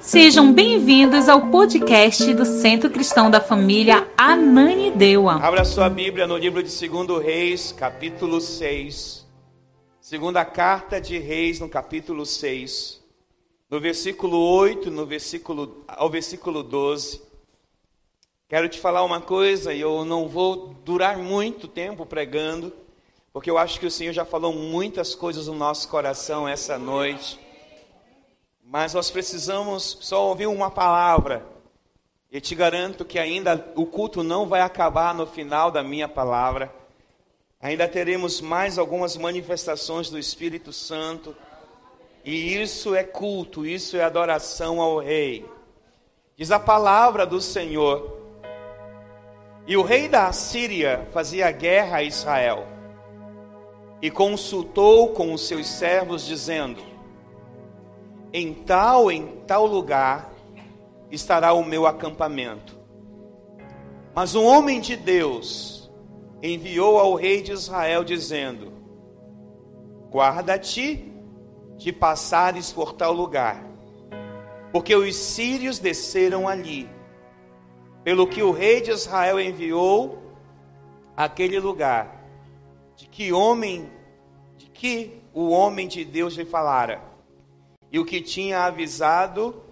Sejam bem-vindos ao podcast do Centro Cristão da Família Ananindeua. Abra sua Bíblia no livro de 2 Reis, capítulo 6. Segunda carta de Reis, no capítulo 6. No versículo 8, no versículo, ao versículo 12. Quero te falar uma coisa, e eu não vou durar muito tempo pregando, porque eu acho que o Senhor já falou muitas coisas no nosso coração essa noite. Mas nós precisamos só ouvir uma palavra. E te garanto que ainda o culto não vai acabar no final da minha palavra. Ainda teremos mais algumas manifestações do Espírito Santo. E isso é culto, isso é adoração ao Rei. Diz a palavra do Senhor. E o rei da Assíria fazia guerra a Israel. E consultou com os seus servos, dizendo: em tal, em tal lugar estará o meu acampamento. Mas um homem de Deus enviou ao rei de Israel, dizendo: Guarda-te de passares por tal lugar, porque os sírios desceram ali. Pelo que o rei de Israel enviou aquele lugar, de que homem, de que o homem de Deus lhe falara e o que tinha avisado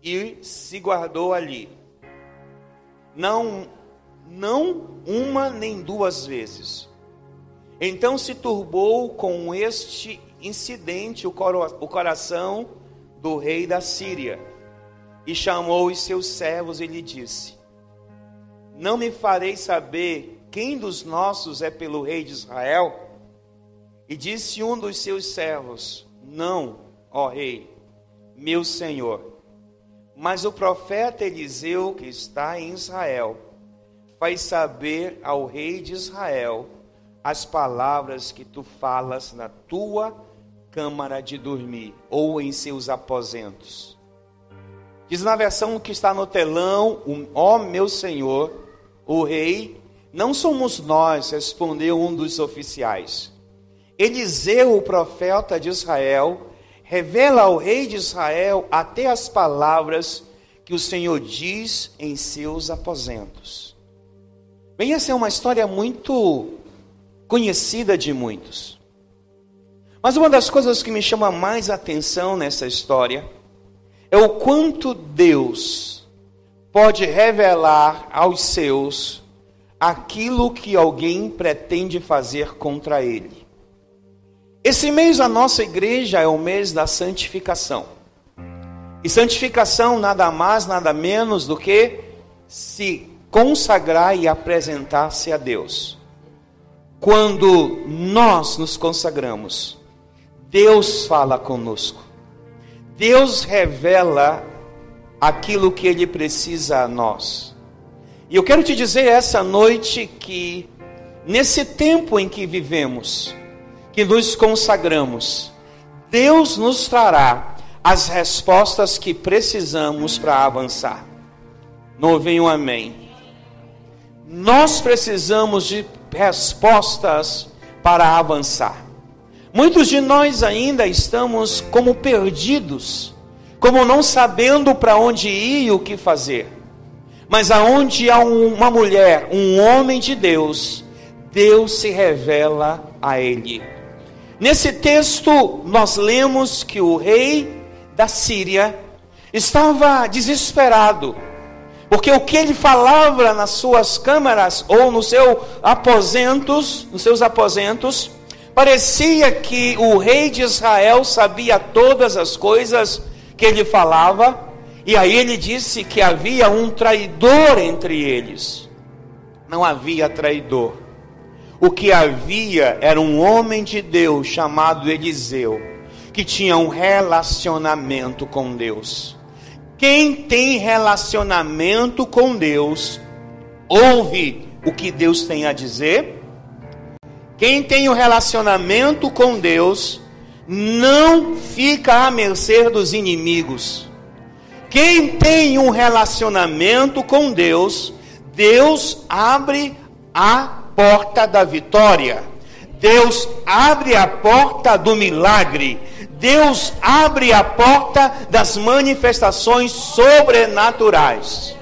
e se guardou ali. Não não uma nem duas vezes. Então se turbou com este incidente o, o coração do rei da Síria e chamou os seus servos e lhe disse: Não me farei saber quem dos nossos é pelo rei de Israel? E disse um dos seus servos: Não, ó rei, meu senhor. Mas o profeta Eliseu, que está em Israel, faz saber ao rei de Israel as palavras que tu falas na tua câmara de dormir ou em seus aposentos. Diz na versão que está no telão, ó meu senhor, o rei, não somos nós, respondeu um dos oficiais. Eliseu, o profeta de Israel, revela ao rei de Israel até as palavras que o Senhor diz em seus aposentos. Bem, essa é uma história muito conhecida de muitos. Mas uma das coisas que me chama mais atenção nessa história é o quanto Deus pode revelar aos seus aquilo que alguém pretende fazer contra ele. Esse mês a nossa igreja é o mês da santificação. E santificação nada mais, nada menos do que se consagrar e apresentar-se a Deus. Quando nós nos consagramos, Deus fala conosco. Deus revela aquilo que ele precisa a nós. E eu quero te dizer essa noite que nesse tempo em que vivemos, que nos consagramos, Deus nos trará as respostas que precisamos para avançar. Não ouvi um amém. Nós precisamos de respostas para avançar. Muitos de nós ainda estamos como perdidos, como não sabendo para onde ir e o que fazer. Mas aonde há uma mulher, um homem de Deus, Deus se revela a ele. Nesse texto, nós lemos que o rei da Síria estava desesperado, porque o que ele falava nas suas câmaras ou nos seus aposentos, nos seus aposentos, parecia que o rei de Israel sabia todas as coisas que ele falava, e aí ele disse que havia um traidor entre eles. Não havia traidor o que havia era um homem de Deus chamado Eliseu, que tinha um relacionamento com Deus. Quem tem relacionamento com Deus, ouve o que Deus tem a dizer. Quem tem um relacionamento com Deus, não fica à mercê dos inimigos. Quem tem um relacionamento com Deus, Deus abre a porta da vitória. Deus abre a porta do milagre. Deus abre a porta das manifestações sobrenaturais.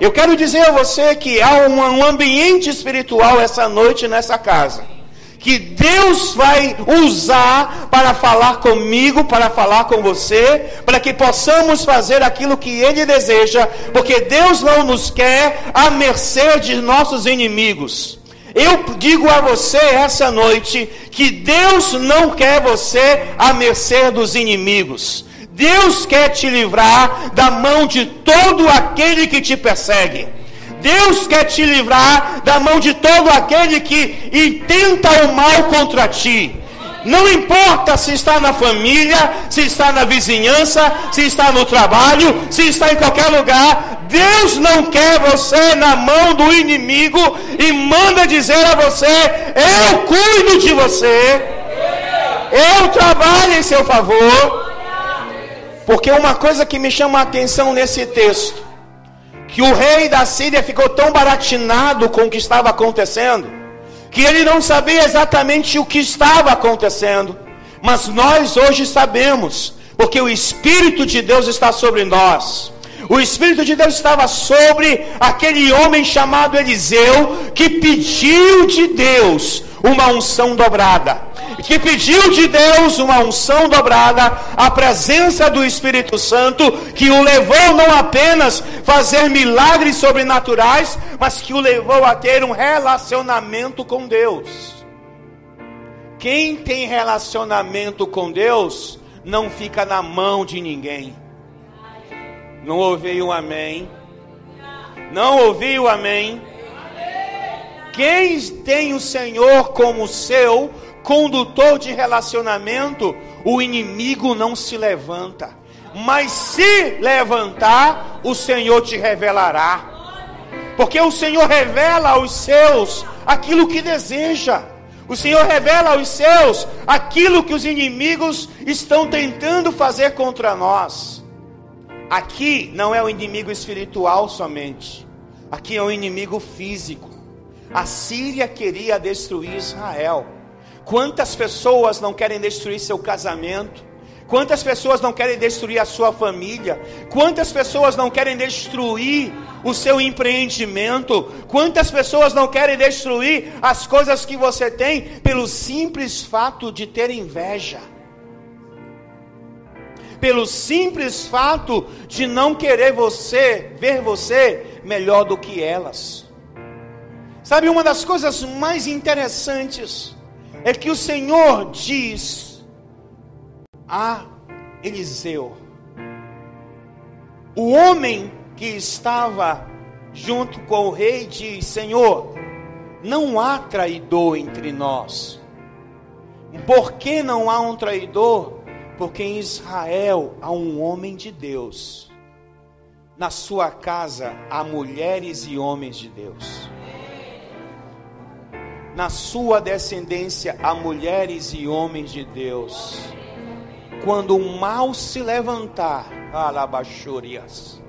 Eu quero dizer a você que há um ambiente espiritual essa noite nessa casa que Deus vai usar para falar comigo, para falar com você, para que possamos fazer aquilo que Ele deseja, porque Deus não nos quer à mercê de nossos inimigos. Eu digo a você essa noite que Deus não quer você à mercê dos inimigos. Deus quer te livrar da mão de todo aquele que te persegue. Deus quer te livrar da mão de todo aquele que intenta o mal contra ti. Não importa se está na família, se está na vizinhança, se está no trabalho, se está em qualquer lugar, Deus não quer você na mão do inimigo e manda dizer a você: Eu cuido de você, eu trabalho em seu favor. Porque uma coisa que me chama a atenção nesse texto, que o rei da Síria ficou tão baratinado com o que estava acontecendo que ele não sabia exatamente o que estava acontecendo, mas nós hoje sabemos, porque o Espírito de Deus está sobre nós. O Espírito de Deus estava sobre aquele homem chamado Eliseu, que pediu de Deus uma unção dobrada que pediu de Deus uma unção dobrada, a presença do Espírito Santo, que o levou não apenas fazer milagres sobrenaturais, mas que o levou a ter um relacionamento com Deus. Quem tem relacionamento com Deus não fica na mão de ninguém. Não ouvi um amém. Não ouvi o amém. Quem tem o Senhor como seu, condutor de relacionamento, o inimigo não se levanta. Mas se levantar, o Senhor te revelará. Porque o Senhor revela aos seus aquilo que deseja. O Senhor revela aos seus aquilo que os inimigos estão tentando fazer contra nós. Aqui não é o inimigo espiritual somente. Aqui é o inimigo físico. A Síria queria destruir Israel. Quantas pessoas não querem destruir seu casamento? Quantas pessoas não querem destruir a sua família? Quantas pessoas não querem destruir o seu empreendimento? Quantas pessoas não querem destruir as coisas que você tem pelo simples fato de ter inveja? Pelo simples fato de não querer você, ver você melhor do que elas. Sabe uma das coisas mais interessantes é que o Senhor diz a Eliseu, o homem que estava junto com o rei diz: Senhor, não há traidor entre nós. Por que não há um traidor? Porque em Israel há um homem de Deus. Na sua casa há mulheres e homens de Deus na sua descendência a mulheres e homens de Deus. Quando o mal se levantar, alabachorias,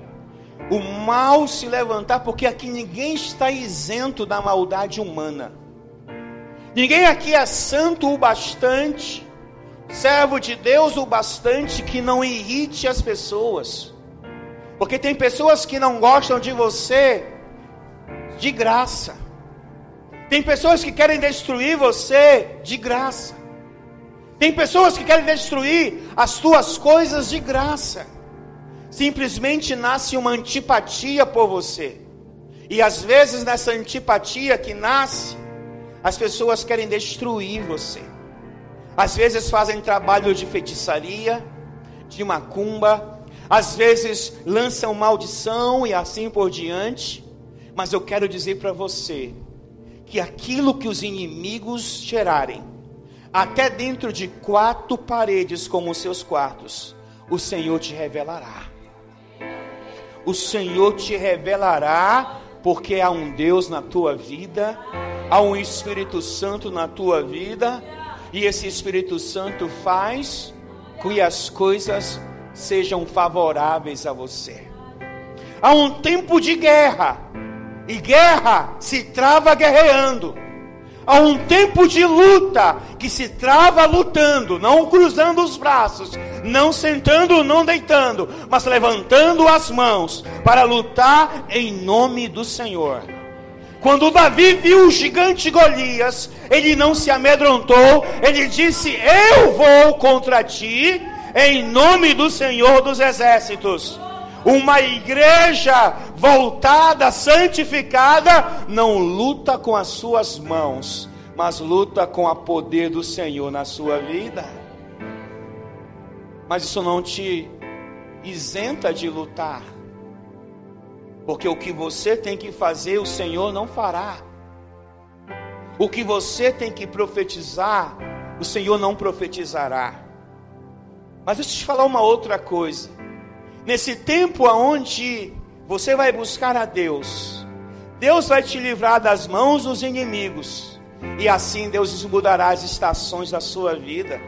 o mal se levantar, porque aqui ninguém está isento da maldade humana. Ninguém aqui é santo o bastante, servo de Deus o bastante que não irrite as pessoas. Porque tem pessoas que não gostam de você de graça. Tem pessoas que querem destruir você de graça. Tem pessoas que querem destruir as tuas coisas de graça. Simplesmente nasce uma antipatia por você. E às vezes nessa antipatia que nasce, as pessoas querem destruir você. Às vezes fazem trabalho de feitiçaria, de macumba, às vezes lançam maldição e assim por diante. Mas eu quero dizer para você que aquilo que os inimigos gerarem, até dentro de quatro paredes como os seus quartos, o Senhor te revelará. O Senhor te revelará, porque há um Deus na tua vida, há um Espírito Santo na tua vida, e esse Espírito Santo faz que as coisas sejam favoráveis a você. Há um tempo de guerra, e guerra se trava guerreando. Há um tempo de luta que se trava lutando, não cruzando os braços, não sentando, não deitando, mas levantando as mãos para lutar em nome do Senhor. Quando Davi viu o gigante Golias, ele não se amedrontou, ele disse: Eu vou contra ti, em nome do Senhor dos Exércitos. Uma igreja voltada, santificada, não luta com as suas mãos, mas luta com o poder do Senhor na sua vida. Mas isso não te isenta de lutar, porque o que você tem que fazer, o Senhor não fará. O que você tem que profetizar, o Senhor não profetizará. Mas deixa eu te falar uma outra coisa. Nesse tempo aonde você vai buscar a Deus, Deus vai te livrar das mãos dos inimigos, e assim Deus mudará as estações da sua vida,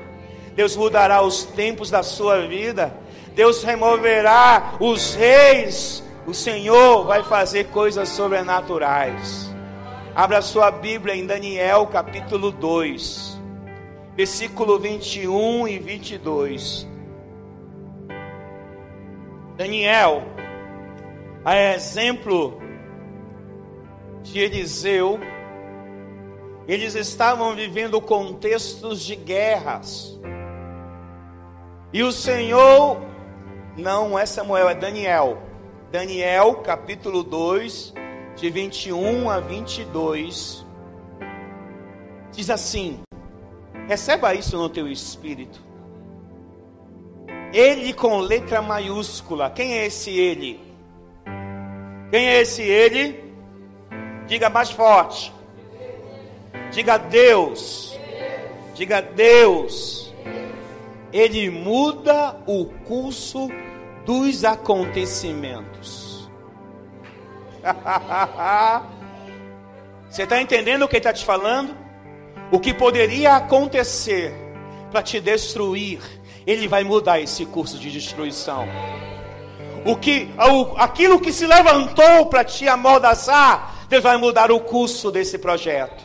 Deus mudará os tempos da sua vida, Deus removerá os reis, o Senhor vai fazer coisas sobrenaturais. Abra sua Bíblia em Daniel capítulo 2, versículo 21 e 22. Daniel, a exemplo de Eliseu, eles estavam vivendo contextos de guerras. E o Senhor, não é Samuel, é Daniel. Daniel, capítulo 2, de 21 a 22, diz assim: receba isso no teu espírito. Ele com letra maiúscula. Quem é esse ele? Quem é esse ele? Diga mais forte. Diga Deus. Diga Deus. Ele muda o curso dos acontecimentos. Você está entendendo o que ele está te falando? O que poderia acontecer para te destruir, ele vai mudar esse curso de destruição. O que, aquilo que se levantou para te amordaçar, Deus vai mudar o curso desse projeto.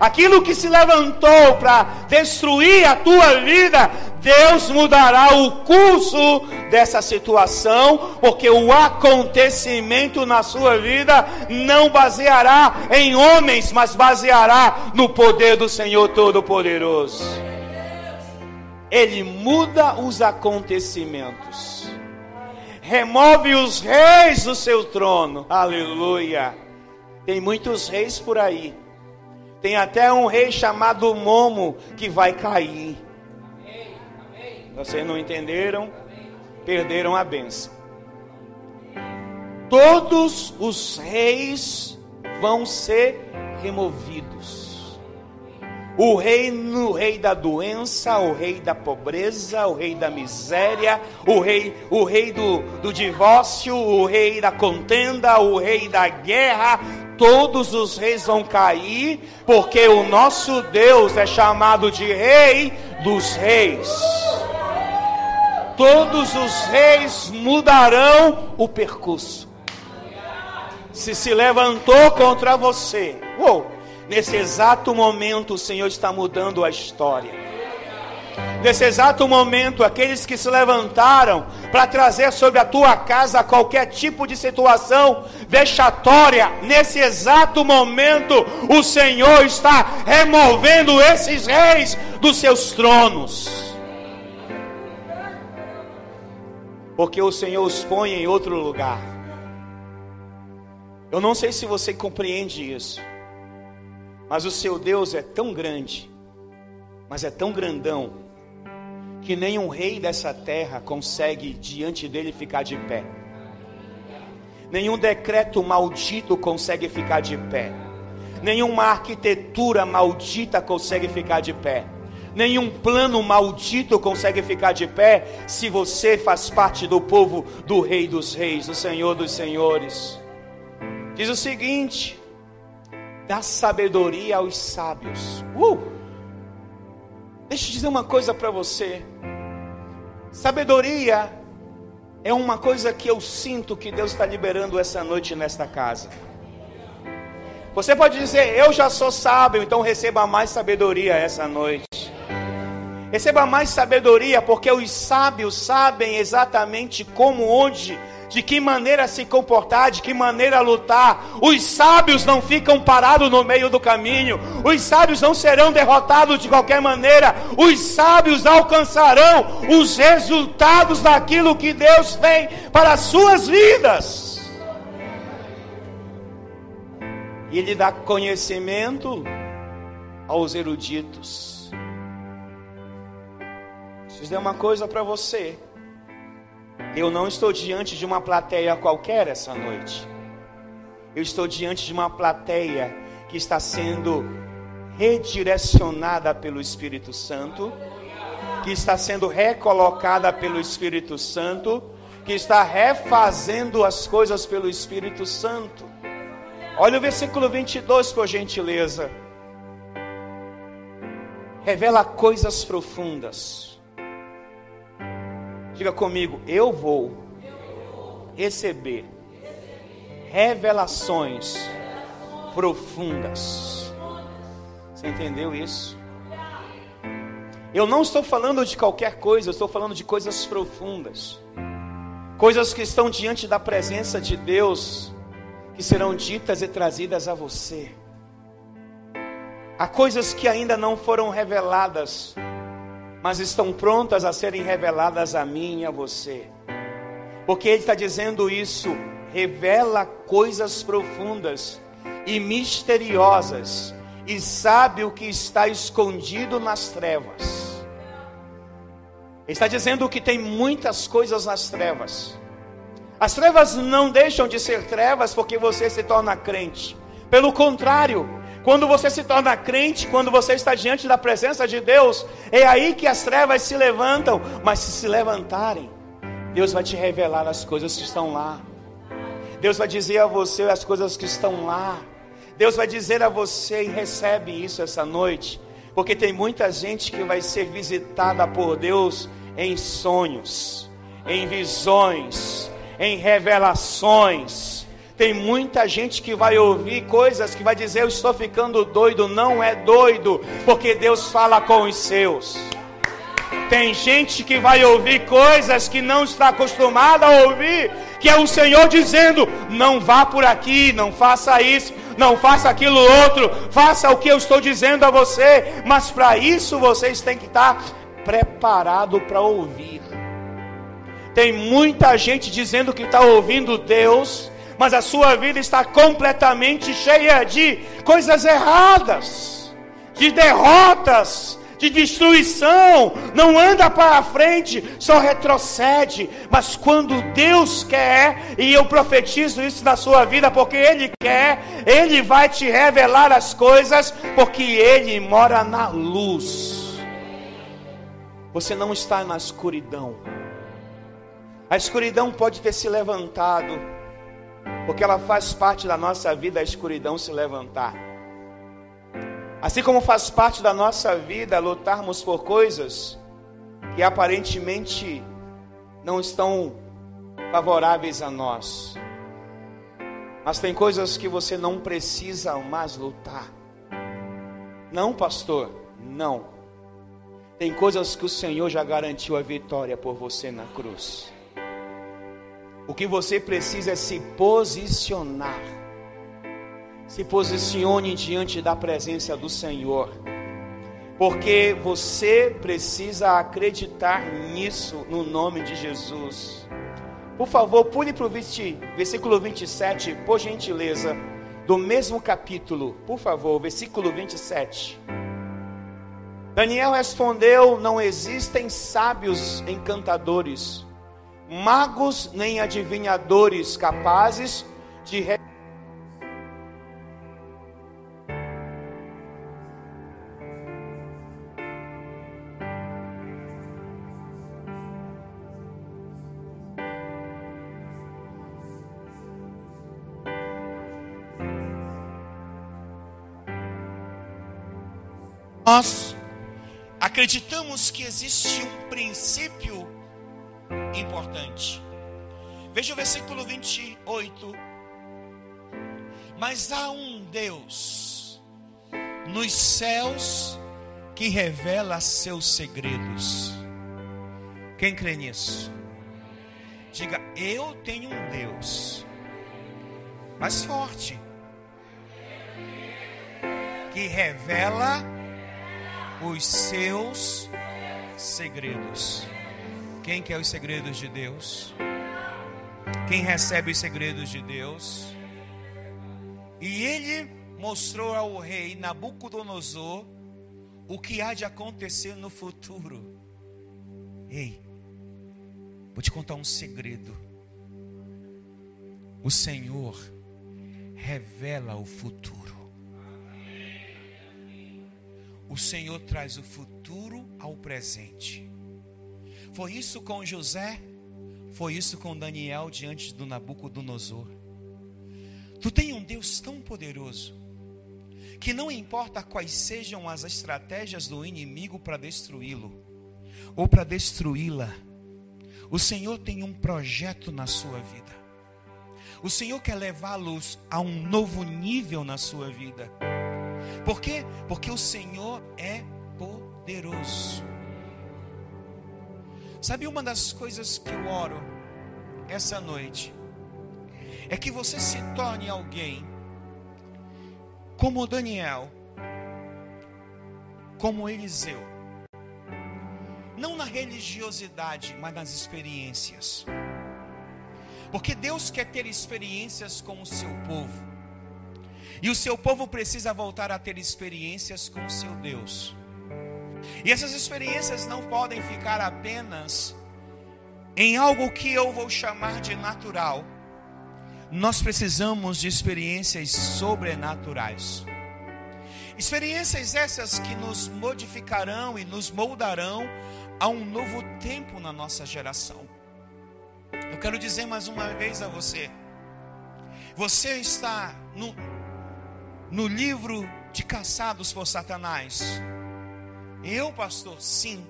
Aquilo que se levantou para destruir a tua vida, Deus mudará o curso dessa situação, porque o acontecimento na sua vida não baseará em homens, mas baseará no poder do Senhor Todo-Poderoso. Ele muda os acontecimentos, remove os reis do seu trono. Aleluia. Tem muitos reis por aí. Tem até um rei chamado Momo que vai cair. Vocês não entenderam? Perderam a benção. Todos os reis vão ser removidos. O reino, o rei da doença, o rei da pobreza, o rei da miséria, o rei, o rei do, do divórcio, o rei da contenda, o rei da guerra, todos os reis vão cair, porque o nosso Deus é chamado de Rei dos Reis. Todos os reis mudarão o percurso. Se se levantou contra você, uou, Nesse exato momento, o Senhor está mudando a história. Nesse exato momento, aqueles que se levantaram para trazer sobre a tua casa qualquer tipo de situação vexatória, nesse exato momento, o Senhor está removendo esses reis dos seus tronos. Porque o Senhor os põe em outro lugar. Eu não sei se você compreende isso. Mas o seu Deus é tão grande, mas é tão grandão, que nenhum rei dessa terra consegue diante dele ficar de pé. Nenhum decreto maldito consegue ficar de pé. Nenhuma arquitetura maldita consegue ficar de pé. Nenhum plano maldito consegue ficar de pé se você faz parte do povo do Rei dos Reis, do Senhor dos Senhores. Diz o seguinte: dá sabedoria aos sábios. Uh! Deixa eu dizer uma coisa para você. Sabedoria é uma coisa que eu sinto que Deus está liberando essa noite nesta casa. Você pode dizer, eu já sou sábio, então receba mais sabedoria essa noite. Receba mais sabedoria, porque os sábios sabem exatamente como, onde, de que maneira se comportar, de que maneira lutar. Os sábios não ficam parados no meio do caminho, os sábios não serão derrotados de qualquer maneira, os sábios alcançarão os resultados daquilo que Deus tem para as suas vidas. E Ele dá conhecimento aos eruditos. Deixa eu dizer uma coisa para você. Eu não estou diante de uma plateia qualquer essa noite. Eu estou diante de uma plateia que está sendo redirecionada pelo Espírito Santo, que está sendo recolocada pelo Espírito Santo, que está refazendo as coisas pelo Espírito Santo. Olha o versículo 22, por gentileza. Revela coisas profundas Diga comigo, eu vou receber revelações profundas. Você entendeu isso? Eu não estou falando de qualquer coisa, eu estou falando de coisas profundas. Coisas que estão diante da presença de Deus, que serão ditas e trazidas a você. Há coisas que ainda não foram reveladas mas estão prontas a serem reveladas a mim e a você. Porque Ele está dizendo isso, revela coisas profundas e misteriosas, e sabe o que está escondido nas trevas. Ele está dizendo que tem muitas coisas nas trevas. As trevas não deixam de ser trevas porque você se torna crente. Pelo contrário, quando você se torna crente, quando você está diante da presença de Deus, é aí que as trevas se levantam. Mas se se levantarem, Deus vai te revelar as coisas que estão lá. Deus vai dizer a você as coisas que estão lá. Deus vai dizer a você e recebe isso essa noite, porque tem muita gente que vai ser visitada por Deus em sonhos, em visões, em revelações tem muita gente que vai ouvir coisas que vai dizer: Eu estou ficando doido. Não é doido, porque Deus fala com os seus. Tem gente que vai ouvir coisas que não está acostumada a ouvir, que é o Senhor dizendo: Não vá por aqui, não faça isso, não faça aquilo outro, faça o que eu estou dizendo a você. Mas para isso vocês têm que estar preparado para ouvir. Tem muita gente dizendo que está ouvindo Deus, mas a sua vida está completamente cheia de coisas erradas, de derrotas, de destruição, não anda para frente, só retrocede. Mas quando Deus quer, e eu profetizo isso na sua vida, porque Ele quer, Ele vai te revelar as coisas, porque Ele mora na luz. Você não está na escuridão. A escuridão pode ter se levantado porque ela faz parte da nossa vida a escuridão se levantar. Assim como faz parte da nossa vida lutarmos por coisas que aparentemente não estão favoráveis a nós. Mas tem coisas que você não precisa mais lutar. Não, pastor, não. Tem coisas que o Senhor já garantiu a vitória por você na cruz. O que você precisa é se posicionar. Se posicione diante da presença do Senhor. Porque você precisa acreditar nisso no nome de Jesus. Por favor, pule para o versículo 27, por gentileza, do mesmo capítulo. Por favor, versículo 27. Daniel respondeu: Não existem sábios encantadores magos nem adivinhadores capazes de Nós acreditamos que existe um princípio importante. Veja o versículo 28. Mas há um Deus nos céus que revela seus segredos. Quem crê nisso? Diga, eu tenho um Deus mais forte que revela os seus segredos. Quem quer os segredos de Deus? Quem recebe os segredos de Deus? E ele mostrou ao rei Nabucodonosor o que há de acontecer no futuro. Ei, vou te contar um segredo. O Senhor revela o futuro. O Senhor traz o futuro ao presente. Foi isso com José, foi isso com Daniel diante do Nabucodonosor. Tu tem um Deus tão poderoso que não importa quais sejam as estratégias do inimigo para destruí-lo ou para destruí-la, o Senhor tem um projeto na sua vida. O Senhor quer levá-los a um novo nível na sua vida. Por quê? Porque o Senhor é poderoso. Sabe uma das coisas que eu oro essa noite? É que você se torne alguém como Daniel, como Eliseu. Não na religiosidade, mas nas experiências. Porque Deus quer ter experiências com o seu povo. E o seu povo precisa voltar a ter experiências com o seu Deus. E essas experiências não podem ficar apenas em algo que eu vou chamar de natural nós precisamos de experiências sobrenaturais. Experiências essas que nos modificarão e nos moldarão a um novo tempo na nossa geração. Eu quero dizer mais uma vez a você: você está no, no livro de Caçados por Satanás. Eu, pastor, sim.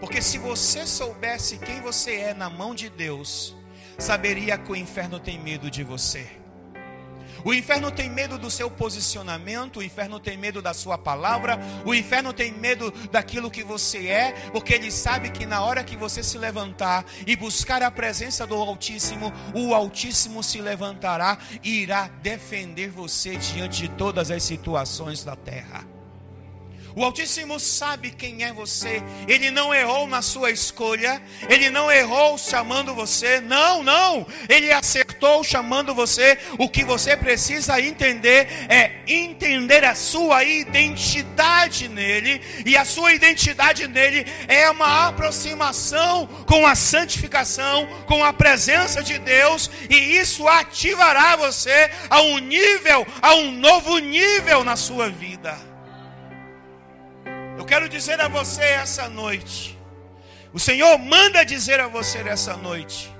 Porque se você soubesse quem você é na mão de Deus, saberia que o inferno tem medo de você. O inferno tem medo do seu posicionamento, o inferno tem medo da sua palavra, o inferno tem medo daquilo que você é, porque ele sabe que na hora que você se levantar e buscar a presença do Altíssimo, o Altíssimo se levantará e irá defender você diante de todas as situações da terra. O Altíssimo sabe quem é você. Ele não errou na sua escolha. Ele não errou chamando você. Não, não. Ele acertou chamando você. O que você precisa entender é entender a sua identidade nele. E a sua identidade nele é uma aproximação com a santificação, com a presença de Deus. E isso ativará você a um nível, a um novo nível na sua vida. Eu quero dizer a você essa noite. O Senhor manda dizer a você essa noite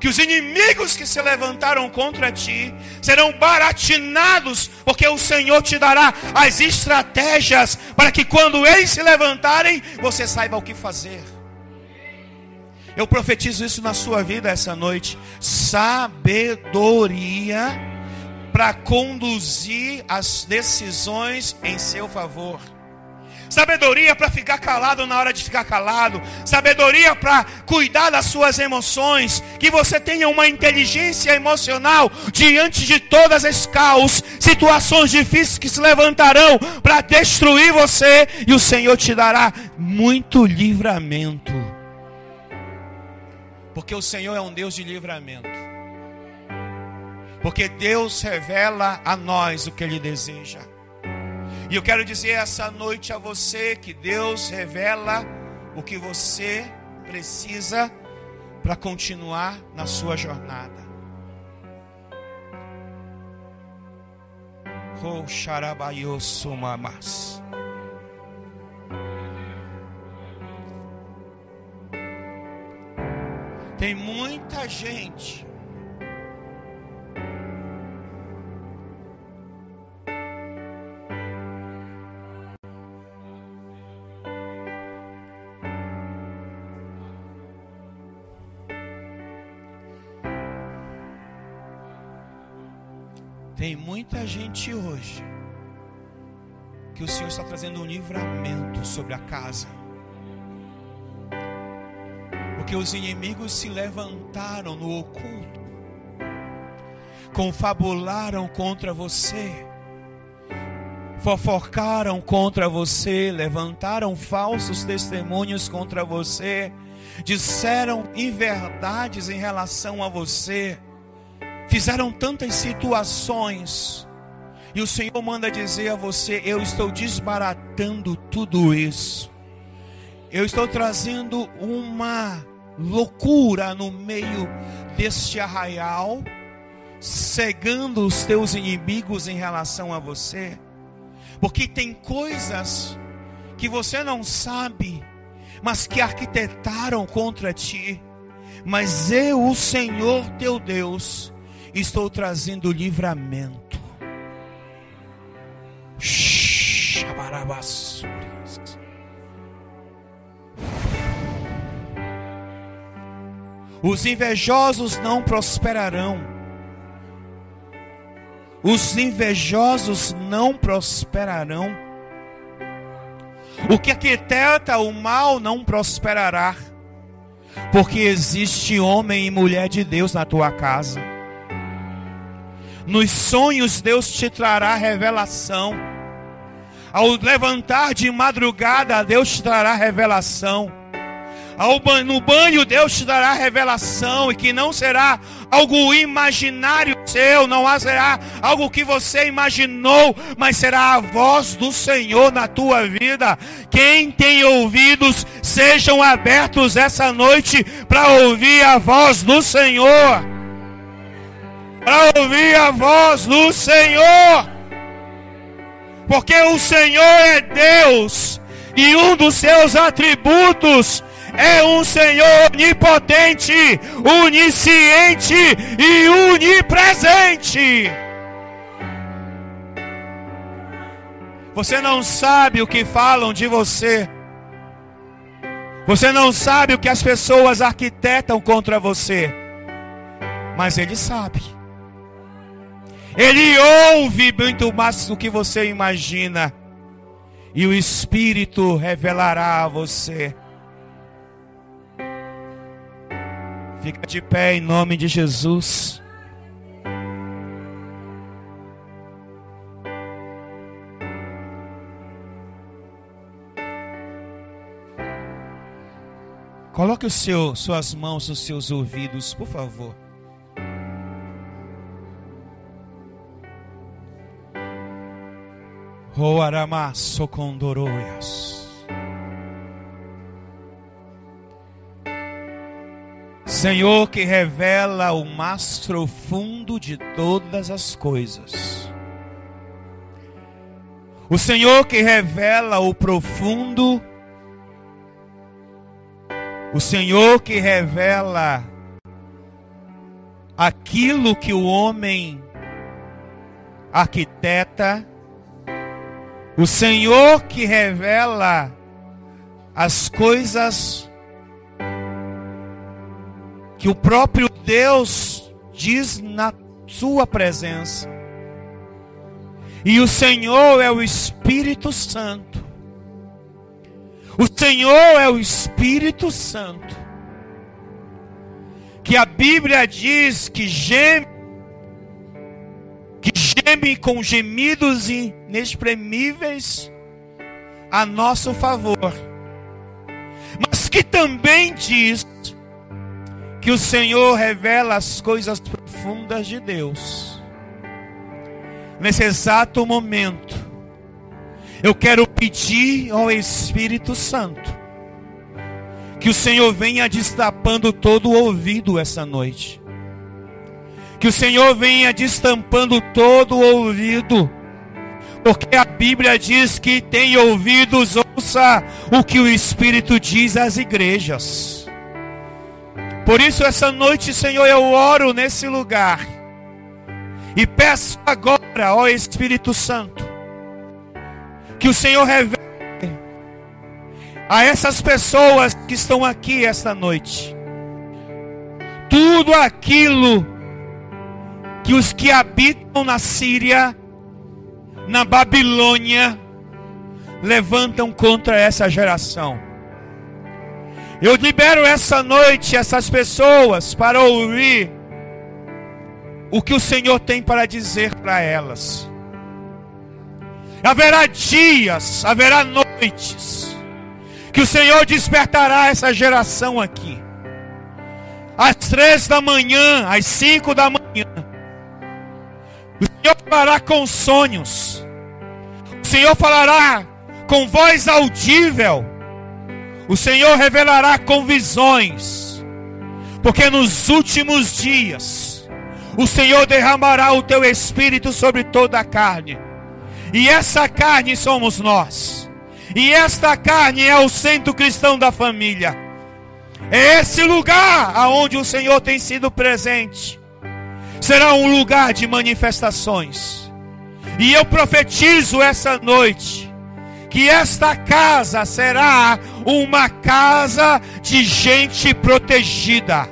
que os inimigos que se levantaram contra ti serão baratinados, porque o Senhor te dará as estratégias para que quando eles se levantarem, você saiba o que fazer. Eu profetizo isso na sua vida essa noite. Sabedoria para conduzir as decisões em seu favor sabedoria para ficar calado na hora de ficar calado, sabedoria para cuidar das suas emoções, que você tenha uma inteligência emocional diante de todas as caos, situações difíceis que se levantarão para destruir você, e o Senhor te dará muito livramento. Porque o Senhor é um Deus de livramento. Porque Deus revela a nós o que Ele deseja. E eu quero dizer essa noite a você que Deus revela o que você precisa para continuar na sua jornada. Oh. Tem muita gente Tem muita gente hoje que o Senhor está trazendo um livramento sobre a casa. Porque os inimigos se levantaram no oculto, confabularam contra você, fofocaram contra você, levantaram falsos testemunhos contra você, disseram inverdades em relação a você, fizeram tantas situações e o Senhor manda dizer a você: Eu estou desbaratando tudo isso. Eu estou trazendo uma loucura no meio deste arraial, cegando os teus inimigos em relação a você. Porque tem coisas que você não sabe, mas que arquitetaram contra ti. Mas eu, o Senhor teu Deus, estou trazendo livramento os invejosos não prosperarão. Os invejosos não prosperarão. O que arquiteta o mal não prosperará. Porque existe homem e mulher de Deus na tua casa. Nos sonhos Deus te trará revelação. Ao levantar de madrugada, Deus te trará revelação. Ao no banho, Deus te dará revelação, e que não será algo imaginário seu, não será algo que você imaginou, mas será a voz do Senhor na tua vida. Quem tem ouvidos, sejam abertos essa noite para ouvir a voz do Senhor. Para ouvir a voz do Senhor porque o Senhor é Deus e um dos seus atributos é um Senhor onipotente, onisciente e onipresente. Você não sabe o que falam de você. Você não sabe o que as pessoas arquitetam contra você. Mas Ele sabe. Ele ouve muito mais do que você imagina. E o Espírito revelará a você. Fica de pé em nome de Jesus. Coloque seu, suas mãos nos seus ouvidos, por favor. Oh aramasso condoroias. Senhor que revela o mais profundo de todas as coisas. O Senhor que revela o profundo. O Senhor que revela aquilo que o homem arquiteta o Senhor que revela as coisas que o próprio Deus diz na sua presença. E o Senhor é o Espírito Santo. O Senhor é o Espírito Santo. Que a Bíblia diz que geme geme com gemidos inexprimíveis a nosso favor, mas que também diz que o Senhor revela as coisas profundas de Deus. Nesse exato momento, eu quero pedir ao Espírito Santo que o Senhor venha destapando todo o ouvido essa noite que o Senhor venha destampando todo o ouvido. Porque a Bíblia diz que tem ouvidos, ouça o que o Espírito diz às igrejas. Por isso, essa noite, Senhor, eu oro nesse lugar. E peço agora, ó Espírito Santo, que o Senhor revele a essas pessoas que estão aqui esta noite tudo aquilo que os que habitam na Síria, na Babilônia, levantam contra essa geração. Eu libero essa noite essas pessoas para ouvir o que o Senhor tem para dizer para elas. Haverá dias, haverá noites, que o Senhor despertará essa geração aqui. Às três da manhã, às cinco da manhã, Senhor falará com sonhos, o Senhor falará com voz audível, o Senhor revelará com visões, porque nos últimos dias, o Senhor derramará o teu espírito sobre toda a carne e essa carne somos nós. E esta carne é o centro cristão da família. É esse lugar aonde o Senhor tem sido presente. Será um lugar de manifestações. E eu profetizo essa noite que esta casa será uma casa de gente protegida,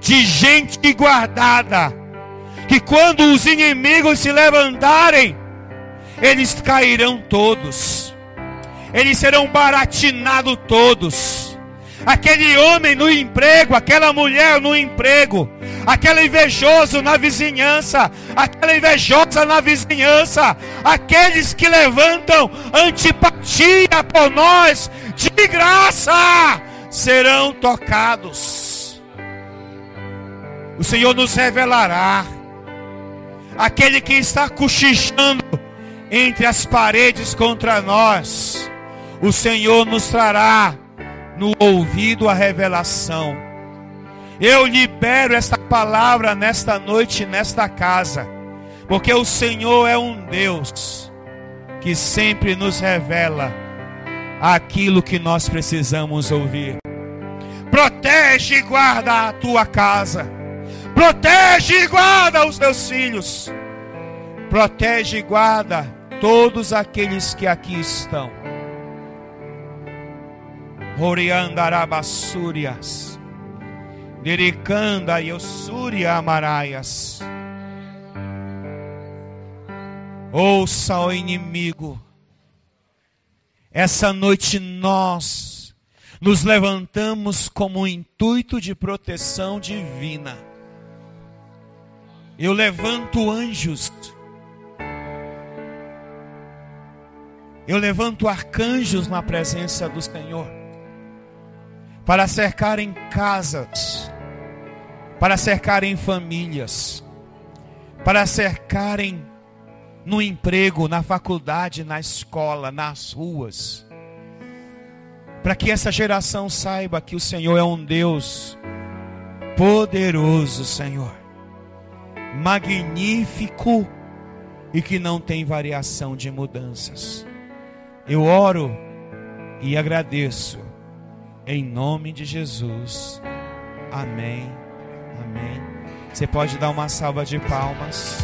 de gente guardada. Que quando os inimigos se levantarem, eles cairão todos, eles serão baratinados todos. Aquele homem no emprego, aquela mulher no emprego, aquele invejoso na vizinhança, aquela invejosa na vizinhança, aqueles que levantam antipatia por nós, de graça, serão tocados. O Senhor nos revelará. Aquele que está cochichando entre as paredes contra nós, o Senhor nos trará no ouvido a revelação. Eu libero esta palavra nesta noite, nesta casa, porque o Senhor é um Deus que sempre nos revela aquilo que nós precisamos ouvir. Protege e guarda a tua casa. Protege e guarda os teus filhos. Protege e guarda todos aqueles que aqui estão. Oriandarabassúrias, Diricanda e Ossúria Amaraias. Ouça, ó inimigo, essa noite nós nos levantamos como um intuito de proteção divina. Eu levanto anjos Eu levanto arcanjos na presença do Senhor para cercarem casas, para cercarem famílias, para cercarem no emprego, na faculdade, na escola, nas ruas. Para que essa geração saiba que o Senhor é um Deus poderoso, Senhor, magnífico e que não tem variação de mudanças. Eu oro e agradeço. Em nome de Jesus. Amém. Amém. Você pode dar uma salva de palmas.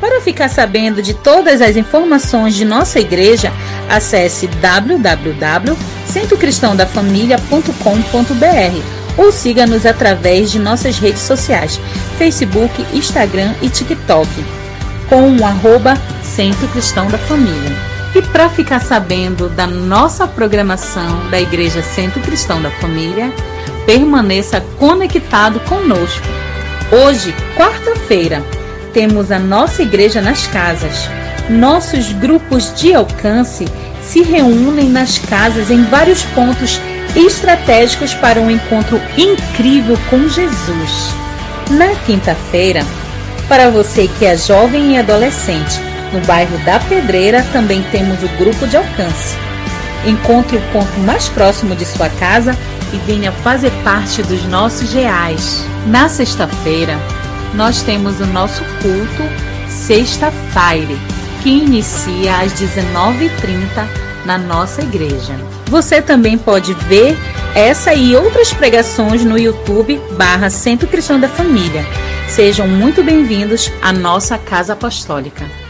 Para ficar sabendo de todas as informações de nossa igreja, acesse www.centrocristãodafamilia.com.br ou siga-nos através de nossas redes sociais, Facebook, Instagram e TikTok, com o arroba Centro Cristão da Família. E para ficar sabendo da nossa programação da Igreja Centro Cristão da Família, permaneça conectado conosco. Hoje, quarta-feira, temos a nossa igreja nas casas. Nossos grupos de alcance se reúnem nas casas em vários pontos estratégicos para um encontro incrível com Jesus. Na quinta-feira, para você que é jovem e adolescente, no bairro da Pedreira também temos o grupo de alcance. Encontre o ponto mais próximo de sua casa e venha fazer parte dos nossos reais. Na sexta-feira, nós temos o nosso culto Sexta-feira, que inicia às 19h30 na nossa igreja. Você também pode ver essa e outras pregações no YouTube barra Centro Cristão da Família. Sejam muito bem-vindos à nossa Casa Apostólica.